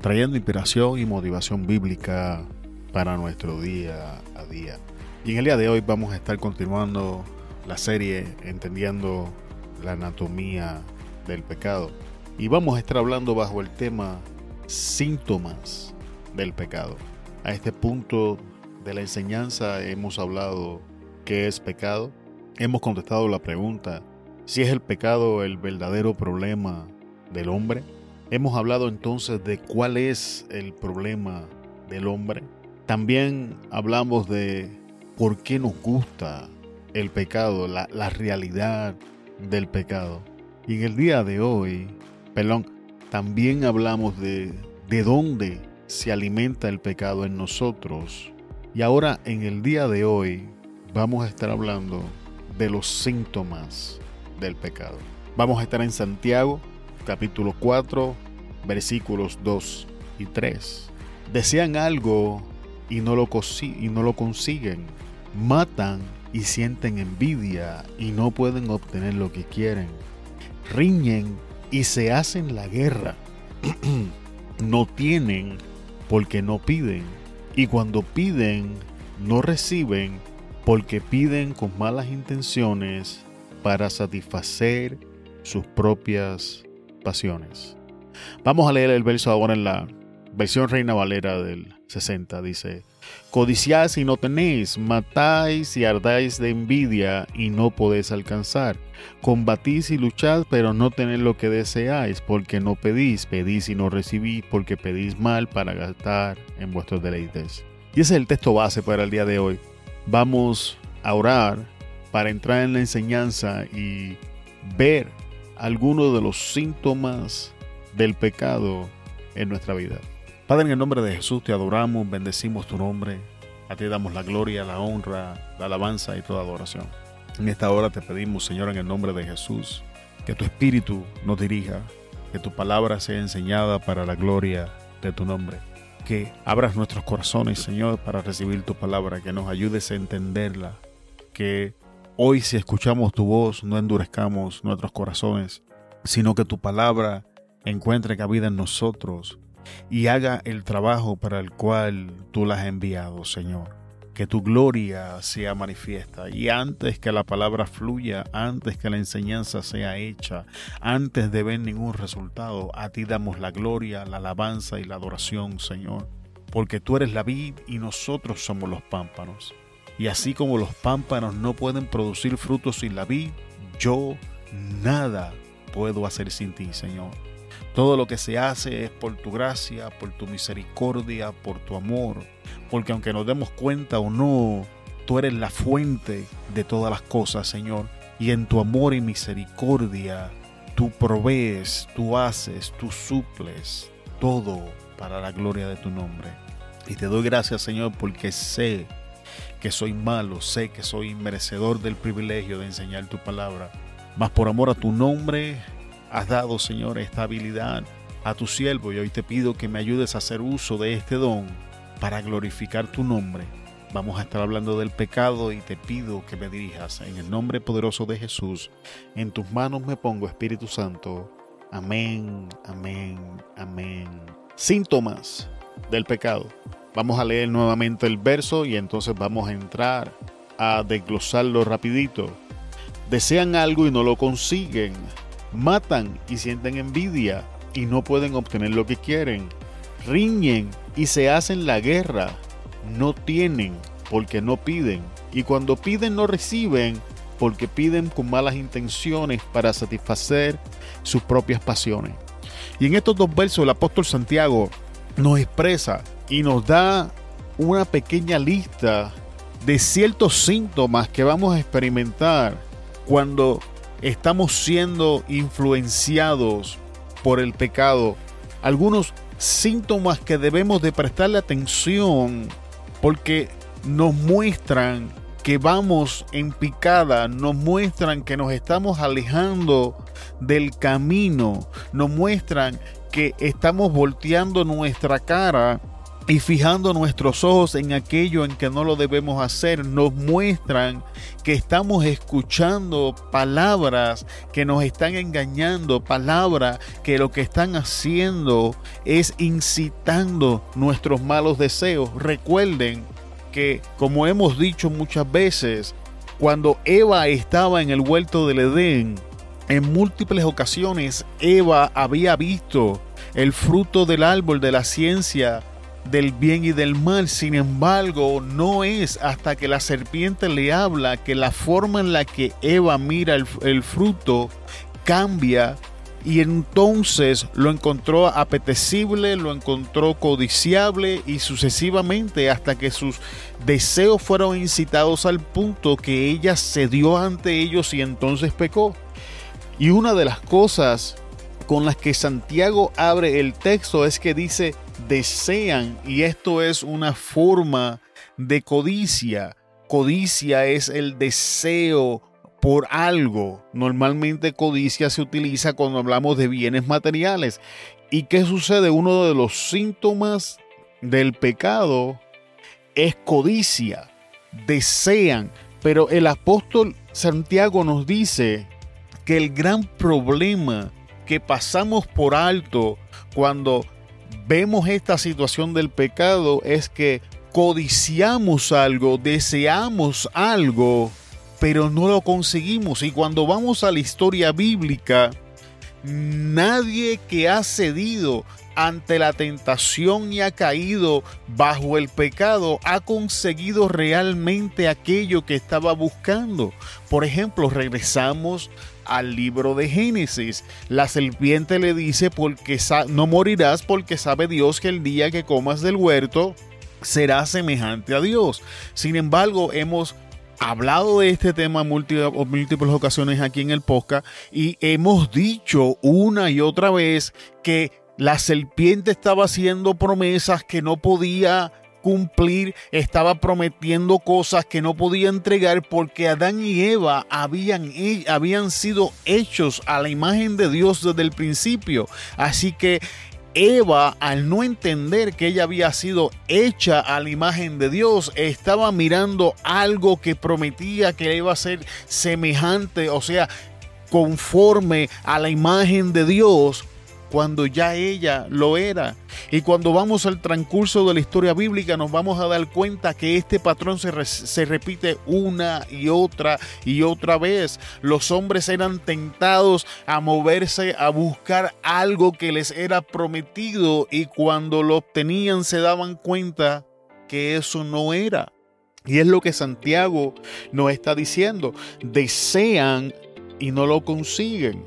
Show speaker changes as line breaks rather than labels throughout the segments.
trayendo inspiración y motivación bíblica para nuestro día a día. Y en el día de hoy vamos a estar continuando la serie Entendiendo la anatomía del pecado. Y vamos a estar hablando bajo el tema síntomas del pecado. A este punto de la enseñanza hemos hablado qué es pecado. Hemos contestado la pregunta si es el pecado el verdadero problema del hombre. Hemos hablado entonces de cuál es el problema del hombre. También hablamos de por qué nos gusta el pecado, la, realidad del pecado. Y en el día de hoy, perdón, también hablamos de de dónde se alimenta el pecado en nosotros. Y ahora en el día de hoy vamos a estar hablando de los síntomas del pecado. Vamos a estar en Santiago, capítulo 4, versículos 2 y 3. Desean algo y no lo, y no lo consiguen matan y sienten envidia y no pueden obtener lo que quieren. Riñen y se hacen la guerra. no tienen porque no piden. Y cuando piden, no reciben porque piden con malas intenciones para satisfacer sus propias pasiones. Vamos a leer el verso ahora en la versión Reina Valera del 60. Dice, Codiciáis y no tenéis, matáis y ardáis de envidia y no podéis alcanzar. Combatís y luchad, pero no tenéis lo que deseáis, porque no pedís, pedís y no recibís, porque pedís mal para gastar en vuestros deleites. Y ese es el texto base para el día de hoy. Vamos a orar para entrar en la enseñanza y ver algunos de los síntomas del pecado en nuestra vida. Padre, en el nombre de Jesús te adoramos, bendecimos tu nombre. A ti damos la gloria, la honra, la alabanza y toda adoración. En esta hora te pedimos, Señor, en el nombre de Jesús, que tu Espíritu nos dirija, que tu palabra sea enseñada para la gloria de tu nombre. Que abras nuestros corazones, Señor, para recibir tu palabra, que nos ayudes a entenderla. Que hoy si escuchamos tu voz, no endurezcamos nuestros corazones, sino que tu palabra encuentre cabida en nosotros y haga el trabajo para el cual tú la has enviado, Señor. Que tu gloria sea manifiesta y antes que la palabra fluya, antes que la enseñanza sea hecha, antes de ver ningún resultado, a ti damos la gloria, la alabanza y la adoración, Señor. Porque tú eres la vid y nosotros somos los pámpanos. Y así como los pámpanos no pueden producir frutos sin la vid, yo nada puedo hacer sin ti, Señor. Todo lo que se hace es por tu gracia, por tu misericordia, por tu amor. Porque aunque nos demos cuenta o no, tú eres la fuente de todas las cosas, Señor. Y en tu amor y misericordia, tú provees, tú haces, tú suples todo para la gloria de tu nombre. Y te doy gracias, Señor, porque sé que soy malo, sé que soy merecedor del privilegio de enseñar tu palabra. Mas por amor a tu nombre, has dado, Señor, esta habilidad a tu siervo y hoy te pido que me ayudes a hacer uso de este don para glorificar tu nombre. Vamos a estar hablando del pecado y te pido que me dirijas en el nombre poderoso de Jesús. En tus manos me pongo, Espíritu Santo. Amén, amén, amén. Síntomas del pecado. Vamos a leer nuevamente el verso y entonces vamos a entrar a desglosarlo rapidito. Desean algo y no lo consiguen matan y sienten envidia y no pueden obtener lo que quieren, riñen y se hacen la guerra, no tienen porque no piden, y cuando piden no reciben porque piden con malas intenciones para satisfacer sus propias pasiones. Y en estos dos versos el apóstol Santiago nos expresa y nos da una pequeña lista de ciertos síntomas que vamos a experimentar cuando estamos siendo influenciados por el pecado. Algunos síntomas que debemos de prestarle atención porque nos muestran que vamos en picada, nos muestran que nos estamos alejando del camino, nos muestran que estamos volteando nuestra cara y fijando nuestros ojos en aquello en que no lo debemos hacer, nos muestran que estamos escuchando palabras que nos están engañando, palabras que lo que están haciendo es incitando nuestros malos deseos. Recuerden que, como hemos dicho muchas veces, cuando Eva estaba en el huerto del Edén, en múltiples ocasiones Eva había visto el fruto del árbol de la ciencia del bien y del mal. Sin embargo, no es hasta que la serpiente le habla que la forma en la que Eva mira el, fruto cambia y entonces lo encontró apetecible, lo encontró codiciable y sucesivamente hasta que sus deseos fueron incitados al punto que ella cedió ante ellos y entonces pecó. Y una de las cosas con las que Santiago abre el texto es que dice desean y esto es una forma de codicia. Codicia es el deseo por algo. Normalmente codicia se utiliza cuando hablamos de bienes materiales. ¿Y qué sucede? Uno de los síntomas del pecado es codicia. Desean. Pero el apóstol Santiago nos dice que el gran problema que pasamos por alto cuando vemos esta situación del pecado es que codiciamos algo, deseamos algo, pero no lo conseguimos. Y cuando vamos a la historia bíblica, nadie que ha cedido ante la tentación y ha caído bajo el pecado ha conseguido realmente aquello que estaba buscando. Por ejemplo, regresamos al libro de Génesis. La serpiente le dice, porque no morirás porque sabe Dios que el día que comas del huerto será semejante a Dios. Sin embargo, hemos hablado de este tema múltiples, múltiples ocasiones aquí en el podcast y hemos dicho una y otra vez que la serpiente estaba haciendo promesas que no podía cumplir, estaba prometiendo cosas que no podía entregar porque Adán y Eva habían, habían sido hechos a la imagen de Dios desde el principio. Así que Eva, al no entender que ella había sido hecha a la imagen de Dios, estaba mirando algo que prometía que iba a ser semejante, o sea, conforme a la imagen de Dios, cuando ya ella lo era. Y cuando vamos al transcurso de la historia bíblica nos vamos a dar cuenta que este patrón se, se, repite una y otra y otra vez. Los hombres eran tentados a moverse, a buscar algo que les era prometido y cuando lo obtenían se daban cuenta que eso no era. Y es lo que Santiago nos está diciendo. Desean y no lo consiguen.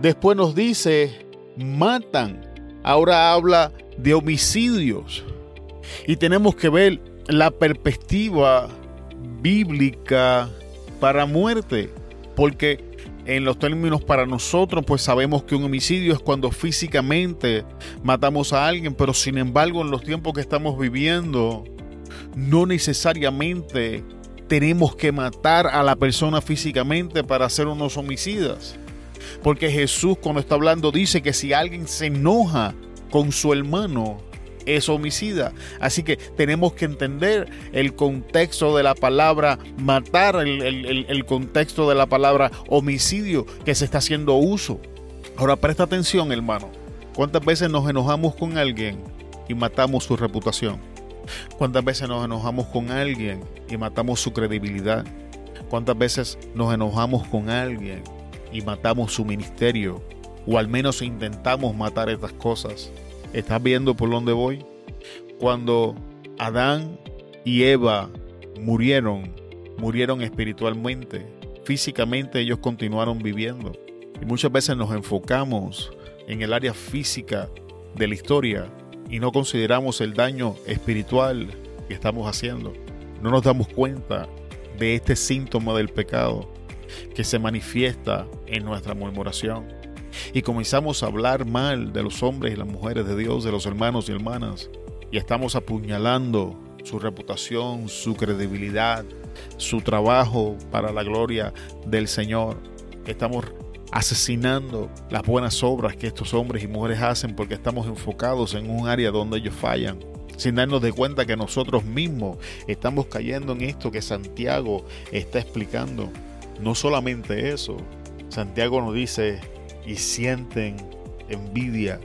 Después nos dice matan. Ahora habla de homicidios. Y tenemos que ver la perspectiva bíblica para muerte. Porque en los términos para nosotros, pues sabemos que un homicidio es cuando físicamente matamos a alguien, pero sin embargo en los tiempos que estamos viviendo, no necesariamente tenemos que matar a la persona físicamente para ser unos homicidas. Porque Jesús cuando está hablando dice que si alguien se enoja con su hermano, es homicida. Así que tenemos que entender el contexto de la palabra matar, el, contexto de la palabra homicidio que se está haciendo uso. Ahora presta atención hermano. ¿Cuántas veces nos enojamos con alguien y matamos su reputación? ¿Cuántas veces nos enojamos con alguien y matamos su credibilidad? ¿Cuántas veces nos enojamos con alguien y matamos su ministerio, o al menos intentamos matar estas cosas. ¿Estás viendo por dónde voy? Cuando Adán y Eva murieron, murieron espiritualmente, físicamente ellos continuaron viviendo. Y muchas veces nos enfocamos en el área física de la historia y no consideramos el daño espiritual que estamos haciendo. No nos damos cuenta de este síntoma del pecado que se manifiesta en nuestra murmuración. y comenzamos a hablar mal de los hombres y las mujeres de Dios, de los hermanos y hermanas, y estamos apuñalando su reputación, su credibilidad, su trabajo para la gloria del Señor. Estamos asesinando las buenas obras que estos hombres y mujeres hacen porque estamos enfocados en un área donde ellos fallan sin darnos de cuenta que nosotros mismos estamos cayendo en esto que Santiago está explicando. No solamente eso, Santiago nos dice y sienten envidia.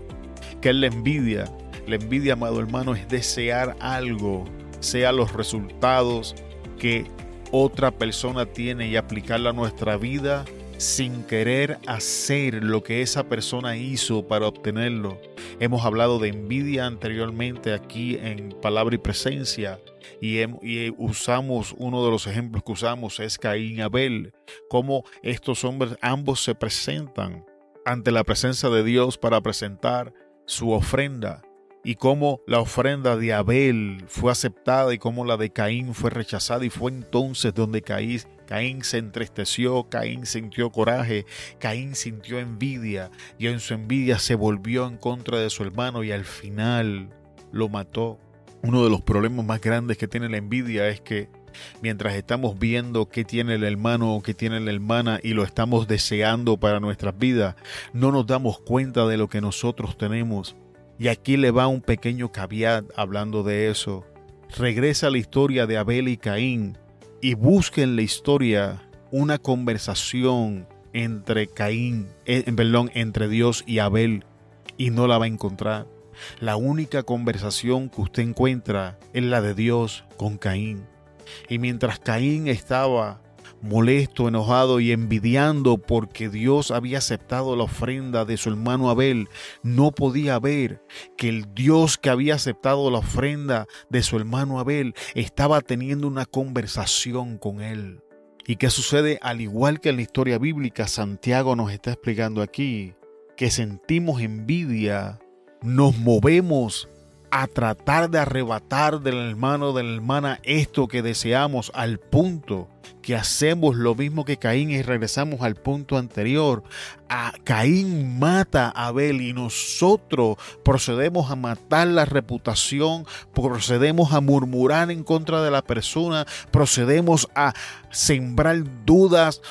¿Qué es la envidia? La envidia, amado hermano, es desear algo, sea los resultados que otra persona tiene y aplicarla a nuestra vida sin querer hacer lo que esa persona hizo para obtenerlo. Hemos hablado de envidia anteriormente aquí en Palabra y Presencia y, usamos uno de los ejemplos que usamos es Caín y Abel, cómo estos hombres ambos se presentan ante la presencia de Dios para presentar su ofrenda y cómo la ofrenda de Abel fue aceptada y cómo la de Caín fue rechazada y fue entonces donde Caín, Caín se entristeció, Caín sintió coraje, Caín sintió envidia y en su envidia se volvió en contra de su hermano y al final lo mató. Uno de los problemas más grandes que tiene la envidia es que mientras estamos viendo qué tiene el hermano o qué tiene la hermana y lo estamos deseando para nuestras vidas, no nos damos cuenta de lo que nosotros tenemos y aquí le va un pequeño caveat hablando de eso. Regresa la historia de Abel y Caín y busca en la historia una conversación entre Caín, eh, perdón, entre Dios y Abel y no la va a encontrar. La única conversación que usted encuentra es la de Dios con Caín. Y mientras Caín estaba molesto, enojado y envidiando porque Dios había aceptado la ofrenda de su hermano Abel, no podía ver que el Dios que había aceptado la ofrenda de su hermano Abel estaba teniendo una conversación con él. ¿Y qué sucede? Al igual que en la historia bíblica, Santiago nos está explicando aquí que sentimos envidia, nos movemos a tratar de arrebatar del hermano de la hermana esto que deseamos al punto que hacemos lo mismo que Caín y regresamos al punto anterior. A Caín mata a Abel y nosotros procedemos a matar la reputación, procedemos a murmurar en contra de la persona, procedemos a sembrar dudas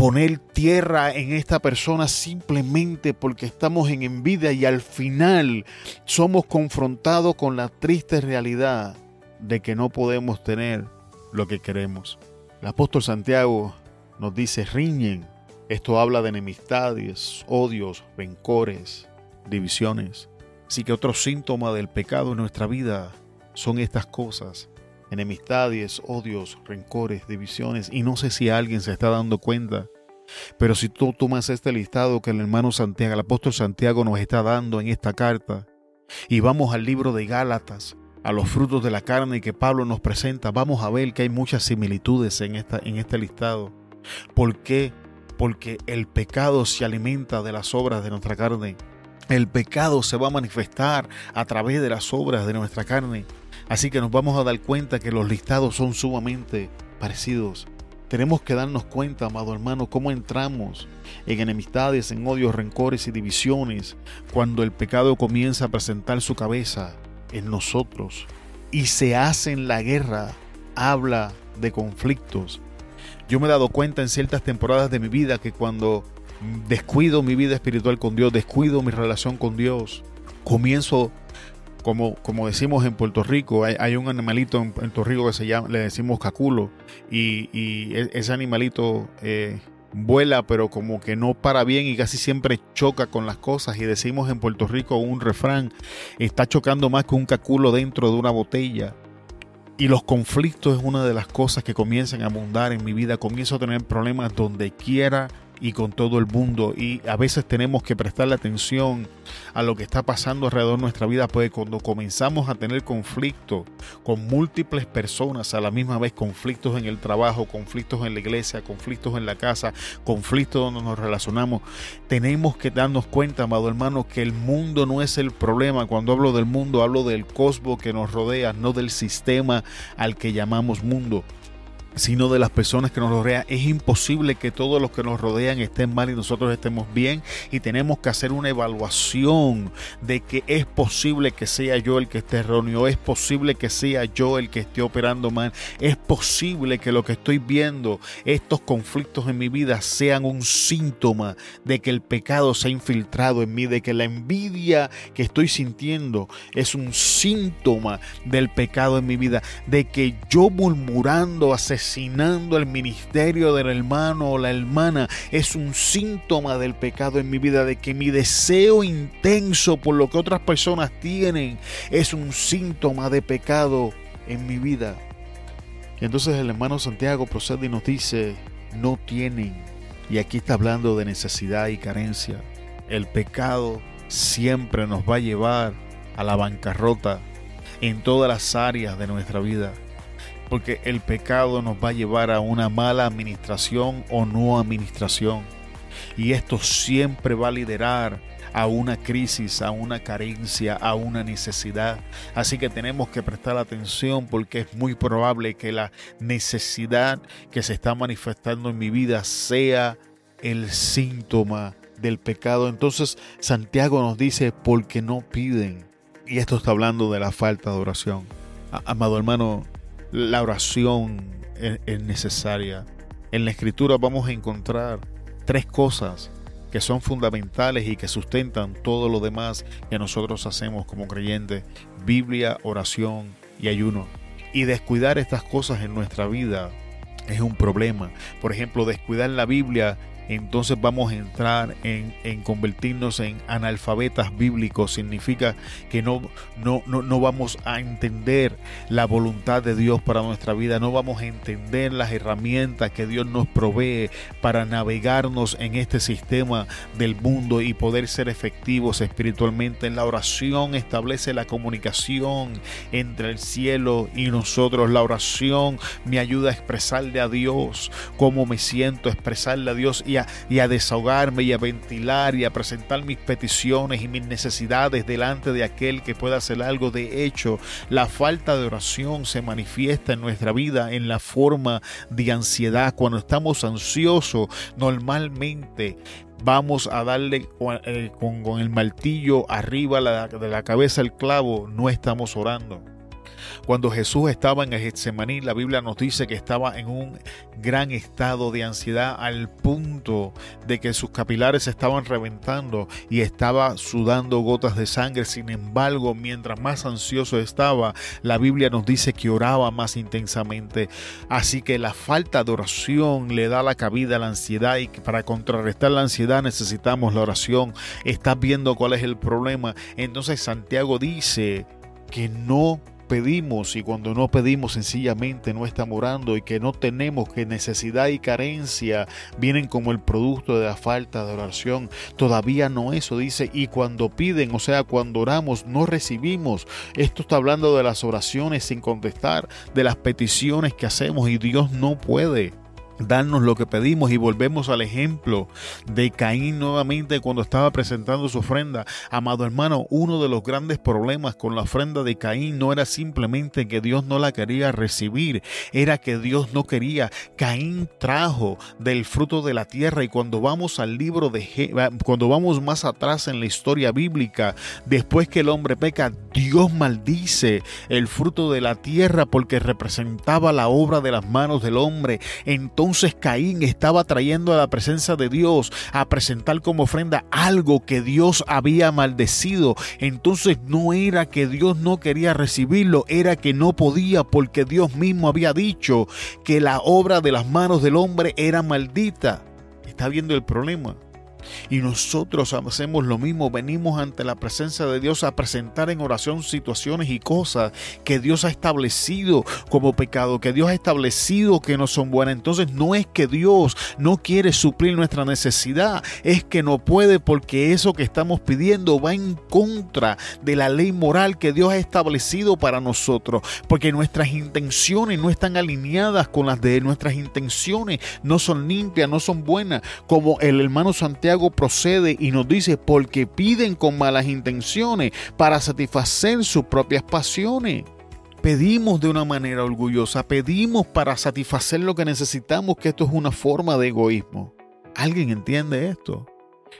poner tierra en esta persona simplemente porque estamos en envidia y al final somos confrontados con la triste realidad de que no podemos tener lo que queremos. El apóstol Santiago nos dice, riñen. Esto habla de enemistades, odios, rencores, divisiones. Así que otro síntoma del pecado en nuestra vida son estas cosas enemistades, odios, rencores, divisiones, y no sé si alguien se está dando cuenta, pero si tú tomas este listado que el hermano Santiago, el apóstol Santiago nos está dando en esta carta, y vamos al libro de Gálatas, a los frutos de la carne que Pablo nos presenta, vamos a ver que hay muchas similitudes en, esta, en este listado. ¿Por qué? Porque el pecado se alimenta de las obras de nuestra carne. El pecado se va a manifestar a través de las obras de nuestra carne. Así que nos vamos a dar cuenta que los listados son sumamente parecidos. Tenemos que darnos cuenta, amado hermano, cómo entramos en enemistades, en odios, rencores y divisiones cuando el pecado comienza a presentar su cabeza en nosotros y se hace en la guerra, habla de conflictos. Yo me he dado cuenta en ciertas temporadas de mi vida que cuando descuido mi vida espiritual con Dios, descuido mi relación con Dios, comienzo como, como decimos en Puerto Rico, hay, un animalito en Puerto Rico que se llama, le decimos caculo, y, e, ese animalito eh, vuela, pero como que no para bien y casi siempre choca con las cosas. Y decimos en Puerto Rico un refrán, está chocando más que un caculo dentro de una botella. Y los conflictos es una de las cosas que comienzan a abundar en mi vida. Comienzo a tener problemas donde quiera y con todo el mundo. Y a veces tenemos que prestarle atención a lo que está pasando alrededor de nuestra vida, pues cuando comenzamos a tener conflictos con múltiples personas a la misma vez, conflictos en el trabajo, conflictos en la iglesia, conflictos en la casa, conflictos donde nos relacionamos, tenemos que darnos cuenta, amado hermano, que el mundo no es el problema. Cuando hablo del mundo, hablo del cosmos que nos rodea, no del sistema al que llamamos mundo. Sino de las personas que nos rodean. Es imposible que todos los que nos rodean estén mal y nosotros estemos bien y tenemos que hacer una evaluación de que es posible que sea yo el que esté erróneo, es posible que sea yo el que esté operando mal, es posible que lo que estoy viendo, estos conflictos en mi vida sean un síntoma de que el pecado se ha infiltrado en mí, de que la envidia que estoy sintiendo es un síntoma del pecado en mi vida, de que yo murmurando, el ministerio del hermano o la hermana es un síntoma del pecado en mi vida, de que mi deseo intenso por lo que otras personas tienen es un síntoma de pecado en mi vida. Y entonces el hermano Santiago procede y nos dice, no tienen. Y aquí está hablando de necesidad y carencia. El pecado siempre nos va a llevar a la bancarrota en todas las áreas de nuestra vida. Porque el pecado nos va a llevar a una mala administración o no administración. Y esto siempre va a liderar a una crisis, a una carencia, a una necesidad. Así que tenemos que prestar atención porque es muy probable que la necesidad que se está manifestando en mi vida sea el síntoma del pecado. Entonces Santiago nos dice, porque no piden. Y esto está hablando de la falta de oración. Amado hermano, la oración es, necesaria. En la escritura vamos a encontrar tres cosas que son fundamentales y que sustentan todo lo demás que nosotros hacemos como creyentes. Biblia, oración y ayuno. Y descuidar estas cosas en nuestra vida es un problema. Por ejemplo, descuidar la Biblia entonces vamos a entrar en, convertirnos en analfabetas bíblicos. Significa que no, no, no, vamos a entender la voluntad de Dios para nuestra vida, no vamos a entender las herramientas que Dios nos provee para navegarnos en este sistema del mundo y poder ser efectivos espiritualmente. En la oración establece la comunicación entre el cielo y nosotros. La oración me ayuda a expresarle a Dios cómo me siento, expresarle a Dios y y a desahogarme y a ventilar y a presentar mis peticiones y mis necesidades delante de aquel que pueda hacer algo. De hecho, la falta de oración se manifiesta en nuestra vida en la forma de ansiedad. Cuando estamos ansiosos, normalmente vamos a darle eh, con, el martillo arriba de la cabeza el clavo, no estamos orando. Cuando Jesús estaba en Getsemaní, la Biblia nos dice que estaba en un gran estado de ansiedad al punto de que sus capilares estaban reventando y estaba sudando gotas de sangre. Sin embargo, mientras más ansioso estaba, la Biblia nos dice que oraba más intensamente. Así que la falta de oración le da la cabida a la ansiedad y para contrarrestar la ansiedad necesitamos la oración. Estás viendo cuál es el problema. Entonces Santiago dice que no pedimos y cuando no pedimos sencillamente no estamos orando y que no tenemos que necesidad y carencia vienen como el producto de la falta de oración. Todavía no eso dice y cuando piden, o sea, cuando oramos no recibimos. Esto está hablando de las oraciones sin contestar, de las peticiones que hacemos y Dios no puede darnos lo que pedimos y volvemos al ejemplo de Caín nuevamente cuando estaba presentando su ofrenda. Amado hermano, uno de los grandes problemas con la ofrenda de Caín no era simplemente que Dios no la quería recibir, era que Dios no quería. Caín trajo del fruto de la tierra y cuando vamos al libro de cuando vamos más atrás en la historia bíblica, después que el hombre peca, Dios maldice el fruto de la tierra porque representaba la obra de las manos del hombre. Entonces entonces Caín estaba trayendo a la presencia de Dios a presentar como ofrenda algo que Dios había maldecido. Entonces no era que Dios no quería recibirlo, era que no podía porque Dios mismo había dicho que la obra de las manos del hombre era maldita. ¿Está viendo el problema? Y nosotros hacemos lo mismo, venimos ante la presencia de Dios a presentar en oración situaciones y cosas que Dios ha establecido como pecado, que Dios ha establecido que no son buenas. Entonces no es que Dios no quiere suplir nuestra necesidad, es que no puede porque eso que estamos pidiendo va en contra de la ley moral que Dios ha establecido para nosotros, porque nuestras intenciones no están alineadas con las de nuestras intenciones, no son limpias, no son buenas, como el hermano Santiago procede y nos dice, porque piden con malas intenciones para satisfacer sus propias pasiones. pedimos de una manera orgullosa, pedimos para satisfacer lo que necesitamos, que esto es una forma de egoísmo. ¿Alguien entiende esto?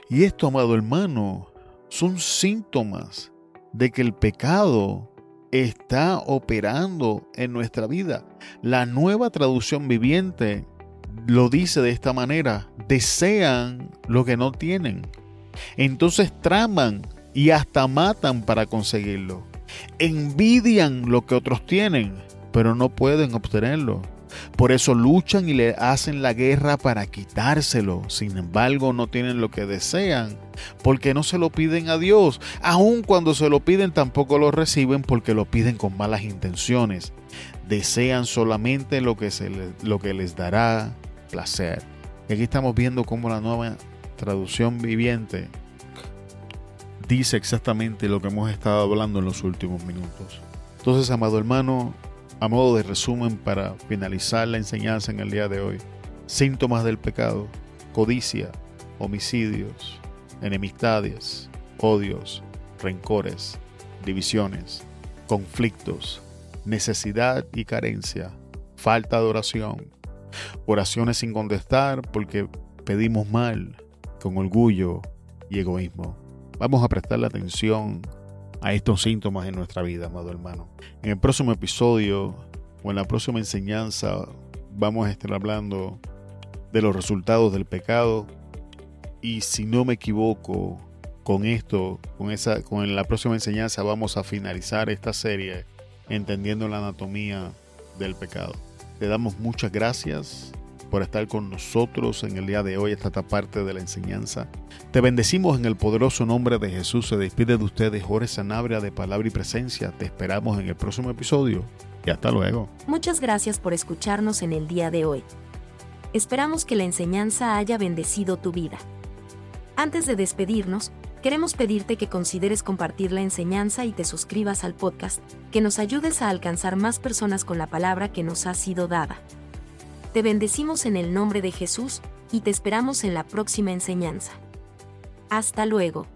Y esto, amado hermano, son síntomas de que el pecado está operando en nuestra vida. La nueva traducción viviente lo dice de esta manera, desean lo que no tienen. Entonces traman y hasta matan para conseguirlo. Envidian lo que otros tienen, pero no pueden obtenerlo. Por eso luchan y le hacen la guerra para quitárselo. Sin embargo, no tienen lo que desean porque no se lo piden a Dios. Aun cuando se lo piden, tampoco lo reciben porque lo piden con malas intenciones. Desean solamente lo que, se lo que les dará placer. Aquí estamos viendo cómo la nueva traducción viviente dice exactamente lo que hemos estado hablando en los últimos minutos. Entonces, amado hermano, a modo de resumen para finalizar la enseñanza en el día de hoy, síntomas del pecado, codicia, homicidios, enemistades, odios, rencores, divisiones, conflictos, necesidad y carencia, falta de oración, oraciones sin contestar porque pedimos mal, con orgullo y egoísmo. Vamos a prestarle atención a estos síntomas en nuestra vida, amado hermano. En el próximo episodio o en la próxima enseñanza vamos a estar hablando de los resultados del pecado y si no me equivoco con esto, con esa con la próxima enseñanza vamos a finalizar esta serie entendiendo la anatomía del pecado. Te damos muchas gracias por estar con nosotros en el día de hoy, esta parte de la enseñanza. Te bendecimos en el poderoso nombre de Jesús. Se despide de ustedes Jorge Sanabria de Palabra y Presencia. Te esperamos en el próximo episodio y hasta luego.
Muchas gracias por escucharnos en el día de hoy. Esperamos que la enseñanza haya bendecido tu vida. Antes de despedirnos, queremos pedirte que consideres compartir la enseñanza y te suscribas al podcast, que nos ayudes a alcanzar más personas con la palabra que nos ha sido dada. Te bendecimos en el nombre de Jesús y te esperamos en la próxima enseñanza. Hasta luego.